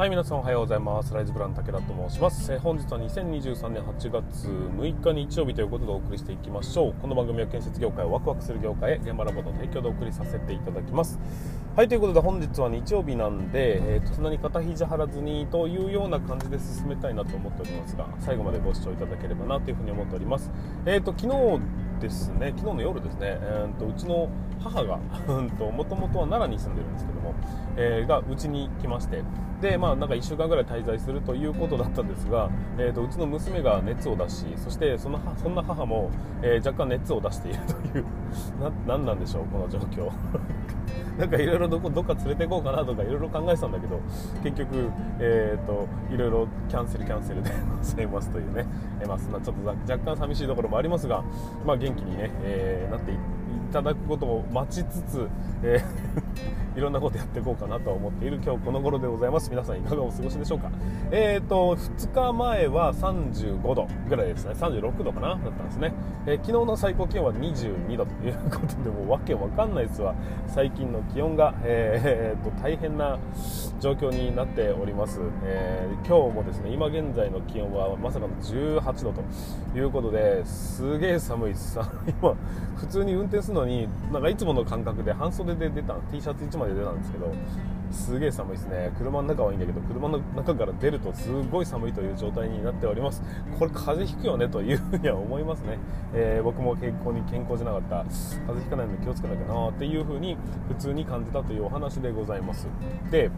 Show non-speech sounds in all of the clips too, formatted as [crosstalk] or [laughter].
はい皆さんおはようございます。ライズブラン武田と申します、え、本日は2023年8月6日日曜日ということでお送りしていきましょう。この番組は建設業界をワクワクする業界へ現場ラボの提供でお送りさせていただきます。はいということで本日は日曜日なんで、えー、とそんなに肩肘張らずにというような感じで進めたいなと思っておりますが最後までご視聴いただければなというふうに思っております。えっ、ー、と昨日ですね。昨日の夜ですね、えーと、うちの母がも [laughs] ともとは奈良に住んでるんですけども、えー、がうちに来まして。でまあなんか1週間ぐらい滞在するということだったんですが、えーと、うちの娘が熱を出しそしてそのそんな母も、えー、若干熱を出しているというな何なんでしょうこの状況。なんかいろいろどこどっか連れて行こうかなとかいろいろ考えてたんだけど結局、えーと、いろいろキャンセルキャンセルで [laughs] ございますというね、えー、まあ、そんなちょっと若干寂しいところもありますが、まあ、元気にね、えー、なっていただくことを待ちつつ、えー、[laughs] いろんなことやっていこうかなと思っている今日この頃でございます。皆さんいかがお過ごしでしょうか？えっ、ー、と2日前は35度ぐらいですね。36度かなだったんですね、えー、昨日の最高気温は22度ということでもうわけわかんないですわ。最近の気温が、えー、と大変な状況になっております、え今日もですね今現在の気温はまさかの18度ということですげえ寒いです。今普通に運転するのになんかいつもの感覚で半袖で出た T シャツ1枚で出たんですけどすげえ寒いですね。車の中はいいんだけど車の中から出るとすごい寒いという状態になっております。これ風邪ひくよねというふうには思いますね、えー、僕も健康に健康じゃなかった。風邪ひかないので気をつけなきゃなっていうふうに普通に感じたというお話でございます。で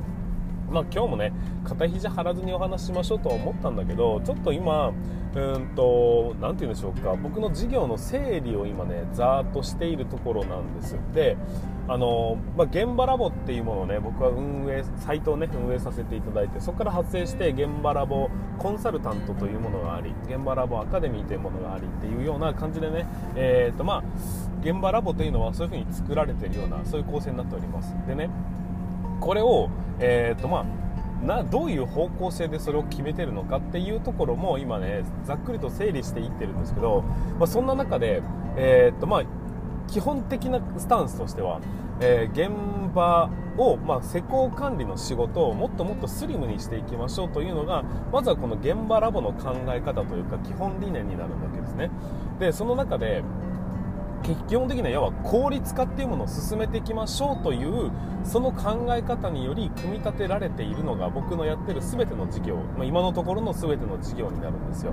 まあ、今日もね肩肘張らずにお話ししましょうとは思ったんだけどちょっと今うんと何て言うんでしょうか。僕の事業の整理を今ねざーっとしているところなんですであの、まあ、現場ラボっていうものをね僕は運営サイトをね運営させていただいてそこから発生して現場ラボコンサルタントというものがあり現場ラボアカデミーというものがありっていうような感じでねえー、とまあ現場ラボというのはそういう風に作られているようなそういう構成になっております。でねこれを、えーとまあ、などういう方向性でそれを決めてるのかっていうところも今ねざっくりと整理していってるんですけど、まあ、そんな中で、えーとまあ、基本的なスタンスとしては、えー、現場を、まあ、施工管理の仕事をもっともっとスリムにしていきましょうというのがまずはこの現場ラボの考え方というか基本理念になるわけですね。でその中で基本的には要は効率化っていうものを進めていきましょうというその考え方により組み立てられているのが僕のやってる全ての事業、まあ、今のところの全ての事業になるんですよ。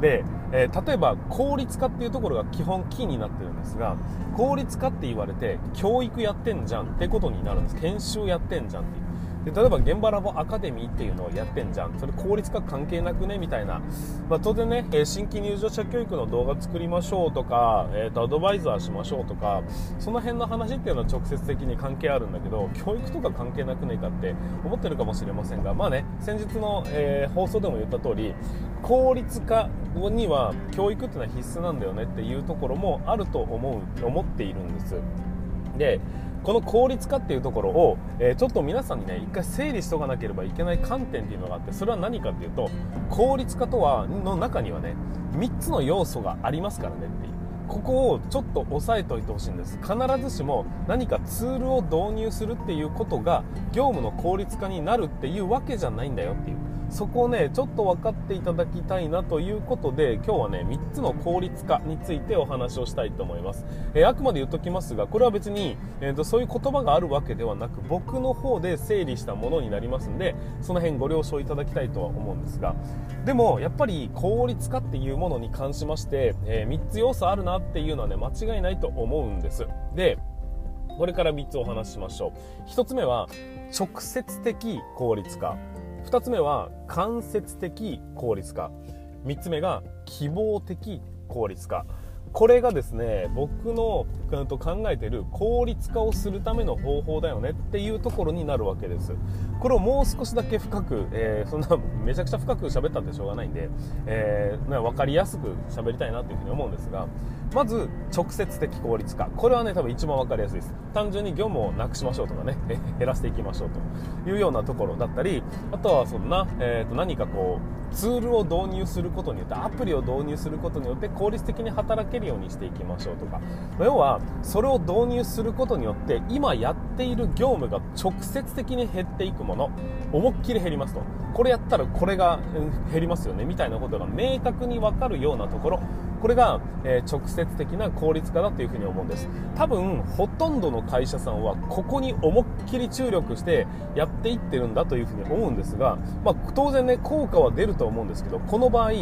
で、えー、例えば効率化っていうところが基本キーになってるんですが効率化って言われて教育やってんじゃんってことになるんです。研修やってんじゃんってで例えば現場ラボアカデミーっていうのをやってんじゃん。それ効率化関係なくね？みたいな、まあ、当然ね、え新規入場者教育の動画作りましょうとか、えー、とアドバイザーしましょうとかその辺の話っていうのは直接的に関係あるんだけど教育とか関係なくねえかって思ってるかもしれませんがまあね先日の、えー、放送でも言った通り効率化には教育っていうのは必須なんだよねっていうところもあると思う思っているんです。でこの効率化っていうところを、えー、ちょっと皆さんにね一回整理しとかなければいけない観点っていうのがあってそれは何かっていうと効率化とはの中にはね3つの要素がありますからねっていう。ここをちょっと押さえておいてほしいんです。必ずしも何かツールを導入するっていうことが業務の効率化になるっていうわけじゃないんだよっていう。そこをねちょっと分かっていただきたいなということで今日はね3つの効率化についてお話をしたいと思います、えー、あくまで言っときますがこれは別に、えーと、そういう言葉があるわけではなく僕の方で整理したものになりますんでその辺ご了承いただきたいとは思うんですが。でもやっぱり効率化っていうものに関しまして、えー、3つ要素あるなっていうのはね間違いないと思うんです。でこれから3つお話ししましょう。1つ目は直接的効率化。2つ目は間接的効率化。3つ目が希望的効率化。これがですね僕の考えている効率化をするための方法だよねっていうところになるわけです。これをもう少しだけ深く、えー、そんなめちゃくちゃ深く喋ったってしょうがないんで、えー、分かりやすく喋りたいなというふうに思うんですがまず直接的効率化。これはね多分一番分かりやすいです。単純に業務をなくしましょうとかね [laughs] 減らしていきましょうと。いうようなところだったりあとはそんな、えー、と何かこうツールを導入することによってアプリを導入することによって効率的に働けるるようにしていきましょうとか。要はそれを導入することによって今やっている業務が直接的に減っていくもの。思いっきり減りますと。これやったらこれが減りますよね。みたいなことが明確に分かるようなところ。これが、えー、直接的な効率化だというふうに思うんです。多分ほとんどの会社さんはここに思いっきり注力してやっていってるんだというふうに思うんですが、まあ、当然ね効果は出ると思うんですけどこの場合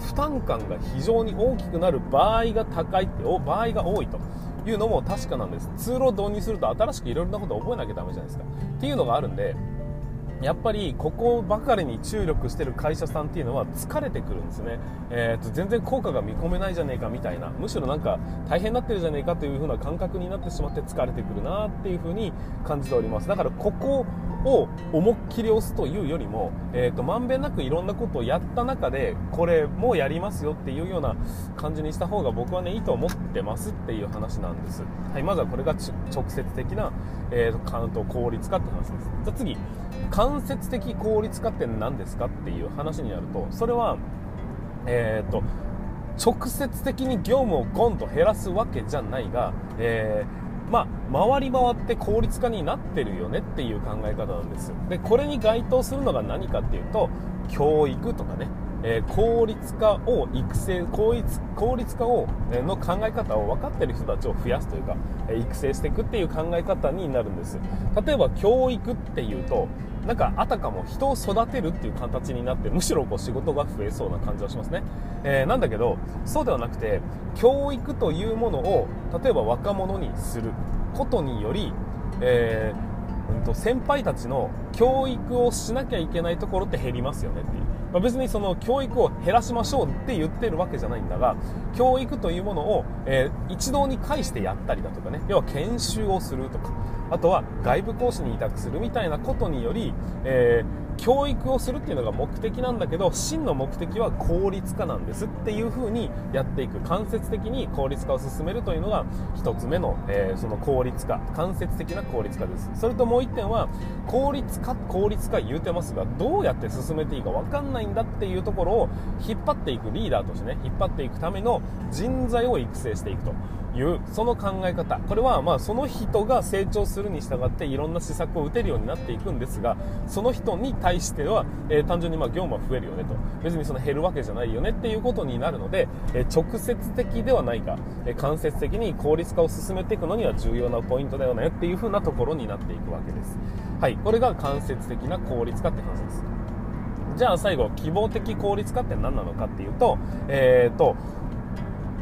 負担感が非常に大きくなる場合が高いって場合が多いというのも確かなんです。ツールを導入すると新しくいろいろなことを覚えなきゃダメじゃないですか。っていうのがあるんでやっぱりここばかりに注力してる会社さんっていうのは疲れてくるんですね、えーと、全然効果が見込めないじゃねえかみたいな。むしろなんか大変になってるじゃねえかという風な感覚になってしまって疲れてくるなっていう風に感じております。だからここを思いっきり押すというよりも、えーと、まんべんなくいろんなことをやった中でこれもやりますよっていうような感じにした方が僕はねいいと思ってますっていう話なんです、はい、まずはこれが直接的な、えーと、と効率化って話です。じゃ次間接的効率化って何ですかっていう話になるとそれはえっ、ー、と直接的に業務をゴンと減らすわけじゃないが、えーまあ、回り回って効率化になってるよねっていう考え方なんですでこれに該当するのが何かっていうと教育とかね、えー、効率化を育成効率効率化を、えの考え方を分かってる人たちを増やすというか、え育成していくっていう考え方になるんです。例えば教育っていうとなんかあたかも人を育てるっていう形になってむしろこう仕事が増えそうな感じはしますね、えー、なんだけどそうではなくて教育というものを例えば若者にすることにより、えー、うんと先輩たちの教育をしなきゃいけないところって減りますよねっていう。まあ、別にその教育を減らしましょうって言ってるわけじゃないんだが教育というものを、えー、一堂に会してやったりだとかね。要は研修をするとか。あとは外部講師に委託するみたいなことにより、えー教育をするっていうのが目的なんだけど真の目的は効率化なんですっていう風にやっていく間接的に効率化を進めるというのが1つ目の、えー、その効率化間接的な効率化です。それともう1点は効率化効率化言うてますがどうやって進めていいか分かんないんだっていうところを引っ張っていくリーダーとしてね引っ張っていくための人材を育成していくと。いうその考え方。これはまあその人が成長するに従っていろんな施策を打てるようになっていくんですがその人に対しては、えー、単純にまあ業務は増えるよねと。別にその減るわけじゃないよねっていうことになるので、えー、直接的ではないが、え、間接的に効率化を進めていくのには重要なポイントだよねっていう風なところになっていくわけです。はい。これが間接的な効率化って話です。じゃあ最後希望的効率化って何なのかっていうとえっ、と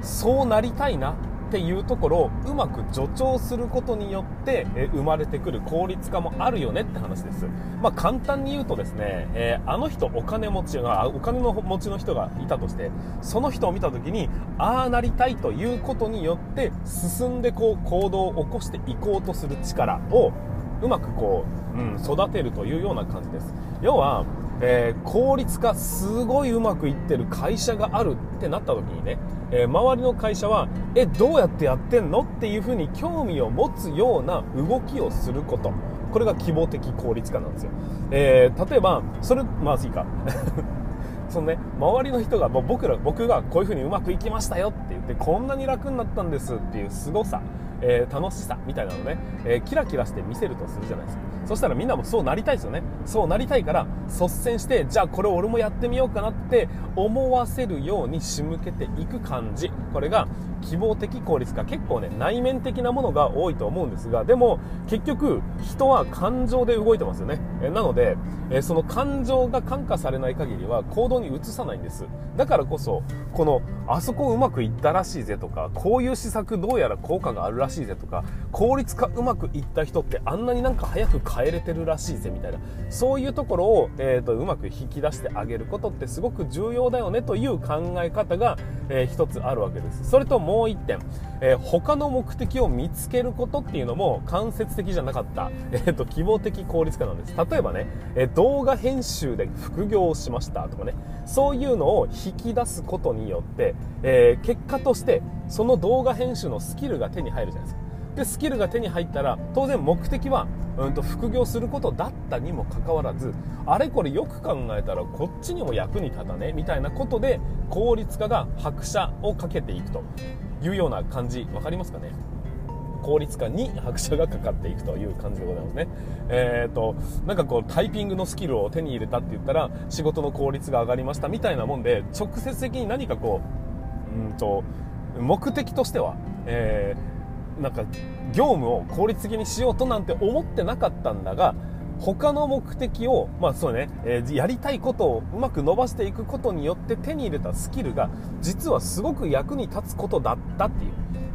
そうなりたいなっていうところをうまく助長することによって、え生まれてくる効率化もあるよねって話です。まあ、簡単に言うとですね、えー、あの人お金持ちが、お金の持ちの人がいたとして、その人を見た時に、ああなりたいということによって進んでこう行動を起こしていこうとする力をうまくこう、うん、育てるというような感じです。要は、えー、効率化すごいうまくいってる会社があるってなった時にね、えー、周りの会社はえどうやってやってんのっていうふうに興味を持つような動きをすること。これが希望的効率化なんですよ、えー、例えばそれまずいか。[laughs] そのね、周りの人が、もう僕ら、僕がこういう風にうまくいきましたよって言って、こんなに楽になったんですっていう凄さ、えー、楽しさみたいなのね、えー、キラキラして見せるとするじゃないですか。そしたらみんなもそうなりたいですよね。そうなりたいから、率先して、じゃあこれ俺もやってみようかなって思わせるように仕向けていく感じ。これが希望的効率化。結構ね、内面的なものが多いと思うんですが、でも結局人は感情で動いてますよね。えなので、えその感情が感化されない限りは行動に移さないんです。だからこそ、この、あそこうまくいったらしいぜとか、こういう施策どうやら効果があるらしいぜとか、効率化うまくいった人ってあんなになんか早く変えれてるらしいぜみたいな、そういうところを、えーと、うまく引き出してあげることってすごく重要だよねという考え方が、えー、一つあるわけです。それともう1点、えー、他の目的を見つけることっていうのも間接的じゃなかった、えーと、希望的効率化なんです。例えばね、え動画編集で副業をしましたとかね、そういうのを引き出すことによって、え結果としてその動画編集のスキルが手に入るじゃないですか。でスキルが手に入ったら当然目的は、うんと、副業することだったにもかかわらずあれこれよく考えたらこっちにも役に立たねみたいなことで効率化が拍車をかけていくというような感じ分かりますかね？効率化に拍車がかかっていくという感じでございますね。えーと、なんかこうタイピングのスキルを手に入れたって言ったら仕事の効率が上がりましたみたいなもんで直接的に何かこううんと目的としては、えー、なんか業務を効率的にしようとなんて思ってなかったんだが他の目的を、まあそうね、えー、やりたいことをうまく伸ばしていくことによって手に入れたスキルが実はすごく役に立つことだったっていう。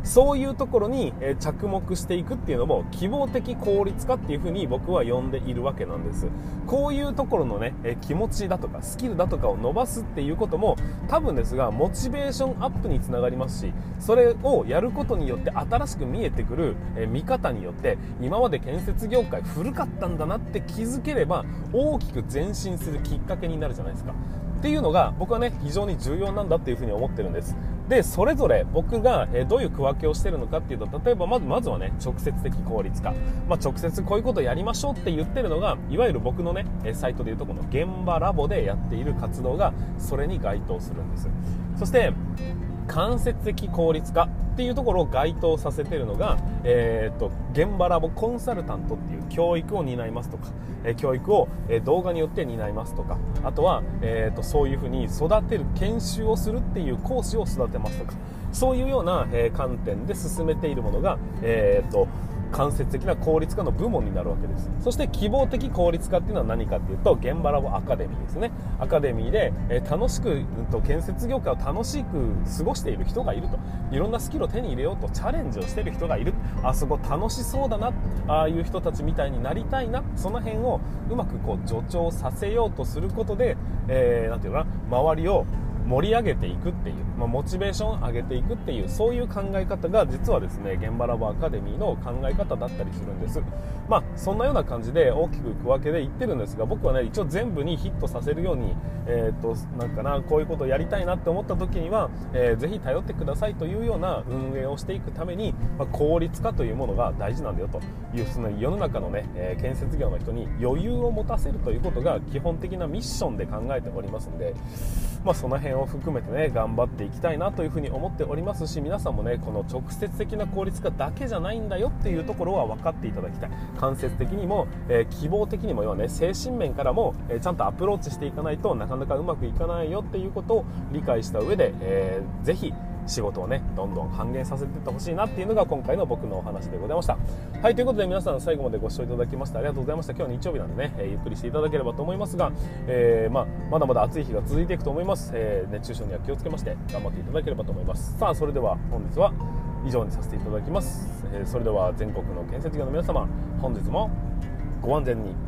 そういうところに着目していくっていうのも希望的効率化っていうふうに僕は呼んでいるわけなんです。こういうところのね気持ちだとかスキルだとかを伸ばすっていうことも多分ですがモチベーションアップにつながりますしそれをやることによって新しく見えてくる見方によって今まで建設業界古かったんだなって気づければ大きく前進するきっかけになるじゃないですか。っていうのが僕はね非常に重要なんだっていうふうに思ってるんです。でそれぞれ僕がどういう区分けをしてるのかっていうと例えばまずまずはね直接的効率化、まあ、直接こういうことをやりましょうって言ってるのがいわゆる僕のねサイトでいうとこの現場ラボでやっている活動がそれに該当するんです。そして間接的効率化っていうところを該当させてるのが、えーと、現場ラボコンサルタントっていう教育を担いますとか、え、教育を、え、動画によって担いますとかあとは、えーと、そういうふうに育てる研修をするっていう講師を育てますとかそういうような、え、観点で進めているものが、えーと間接的な効率化の部門になるわけです。そして希望的効率化っていうのは何かっていうと現場ラボアカデミーですね。アカデミーで、え、楽しく、と建設業界を楽しく過ごしている人がいると。いろんなスキルを手に入れようとチャレンジをしている人がいる。あそこ楽しそうだな。ああいう人たちみたいになりたいな。その辺をうまくこう助長させようとすることで、えー、ていうのかな。周りを盛り上げていくっていう、まあ、モチベーション上げていくっていうそういう考え方が実はですね現場ラボアカデミーの考え方だったりするんです。まあそんなような感じで大きく区分けで言ってるんですが僕はね一応全部にヒットさせるようにえー、っとなんかなこういうことをやりたいなって思った時には、えー、ぜひ頼ってくださいというような運営をしていくために、まあ、効率化というものが大事なんだよというその世の中のね、えー、建設業の人に余裕を持たせるということが基本的なミッションで考えておりますのでまあ、その辺を含めてね頑張っていきたいなというふうに思っておりますし皆さんもねこの直接的な効率化だけじゃないんだよっていうところは分かっていただきたい。間接的にも、えー、希望的にも要はね精神面からも、えー、ちゃんとアプローチしていかないとなかなかうまくいかないよっていうことを理解した上で、えー、ぜひ仕事をねどんどん半減させていってほしいなっていうのが今回の僕のお話でございました。はいということで皆さん最後までご視聴いただきましてありがとうございました。今日は日曜日なんでね、え、ゆっくりしていただければと思いますが、えー、まあ、まだまだ暑い日が続いていくと思います、えー、熱中症には気をつけまして頑張っていただければと思います。さあそれでは本日は以上にさせていただきます、えそれでは全国の建設業の皆様本日もご安全に。